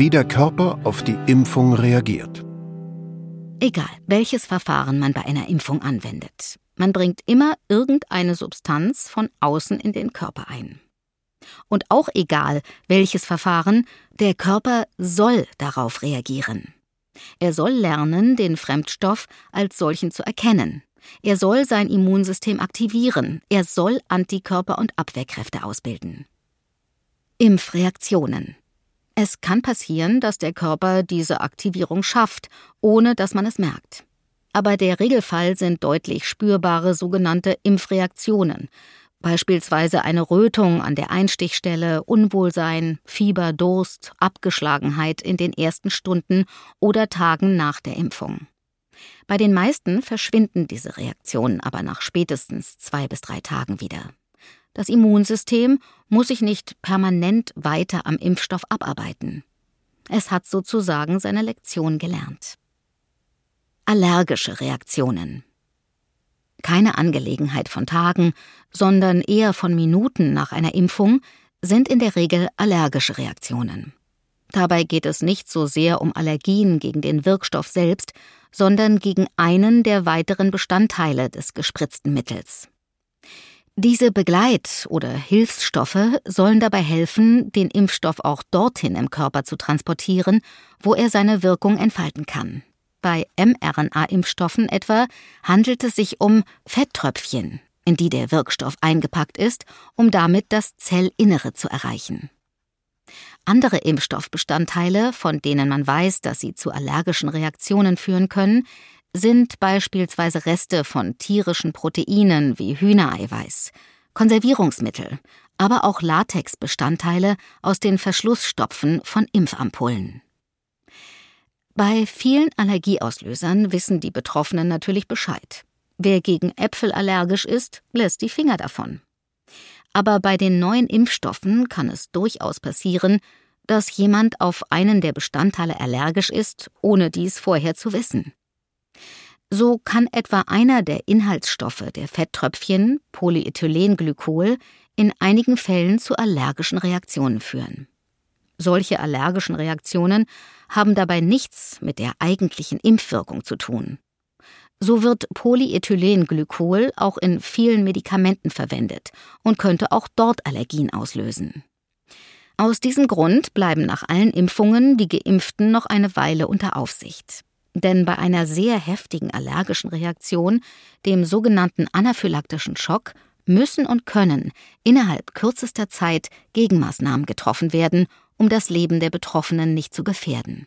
Wie der Körper auf die Impfung reagiert. Egal, welches Verfahren man bei einer Impfung anwendet. Man bringt immer irgendeine Substanz von außen in den Körper ein. Und auch egal, welches Verfahren, der Körper soll darauf reagieren. Er soll lernen, den Fremdstoff als solchen zu erkennen. Er soll sein Immunsystem aktivieren. Er soll Antikörper und Abwehrkräfte ausbilden. Impfreaktionen. Es kann passieren, dass der Körper diese Aktivierung schafft, ohne dass man es merkt. Aber der Regelfall sind deutlich spürbare sogenannte Impfreaktionen, beispielsweise eine Rötung an der Einstichstelle, Unwohlsein, Fieber, Durst, Abgeschlagenheit in den ersten Stunden oder Tagen nach der Impfung. Bei den meisten verschwinden diese Reaktionen aber nach spätestens zwei bis drei Tagen wieder. Das Immunsystem muss sich nicht permanent weiter am Impfstoff abarbeiten. Es hat sozusagen seine Lektion gelernt. Allergische Reaktionen. Keine Angelegenheit von Tagen, sondern eher von Minuten nach einer Impfung sind in der Regel allergische Reaktionen. Dabei geht es nicht so sehr um Allergien gegen den Wirkstoff selbst, sondern gegen einen der weiteren Bestandteile des gespritzten Mittels. Diese Begleit- oder Hilfsstoffe sollen dabei helfen, den Impfstoff auch dorthin im Körper zu transportieren, wo er seine Wirkung entfalten kann. Bei mRNA-Impfstoffen etwa handelt es sich um Fetttröpfchen, in die der Wirkstoff eingepackt ist, um damit das Zellinnere zu erreichen. Andere Impfstoffbestandteile, von denen man weiß, dass sie zu allergischen Reaktionen führen können, sind beispielsweise Reste von tierischen Proteinen wie Hühnereiweiß, Konservierungsmittel, aber auch Latexbestandteile aus den Verschlussstopfen von Impfampullen. Bei vielen Allergieauslösern wissen die Betroffenen natürlich Bescheid. Wer gegen Äpfel allergisch ist, lässt die Finger davon. Aber bei den neuen Impfstoffen kann es durchaus passieren, dass jemand auf einen der Bestandteile allergisch ist, ohne dies vorher zu wissen. So kann etwa einer der Inhaltsstoffe der Fetttröpfchen, Polyethylenglykol, in einigen Fällen zu allergischen Reaktionen führen. Solche allergischen Reaktionen haben dabei nichts mit der eigentlichen Impfwirkung zu tun. So wird Polyethylenglykol auch in vielen Medikamenten verwendet und könnte auch dort Allergien auslösen. Aus diesem Grund bleiben nach allen Impfungen die Geimpften noch eine Weile unter Aufsicht. Denn bei einer sehr heftigen allergischen Reaktion, dem sogenannten anaphylaktischen Schock, müssen und können innerhalb kürzester Zeit Gegenmaßnahmen getroffen werden, um das Leben der Betroffenen nicht zu gefährden.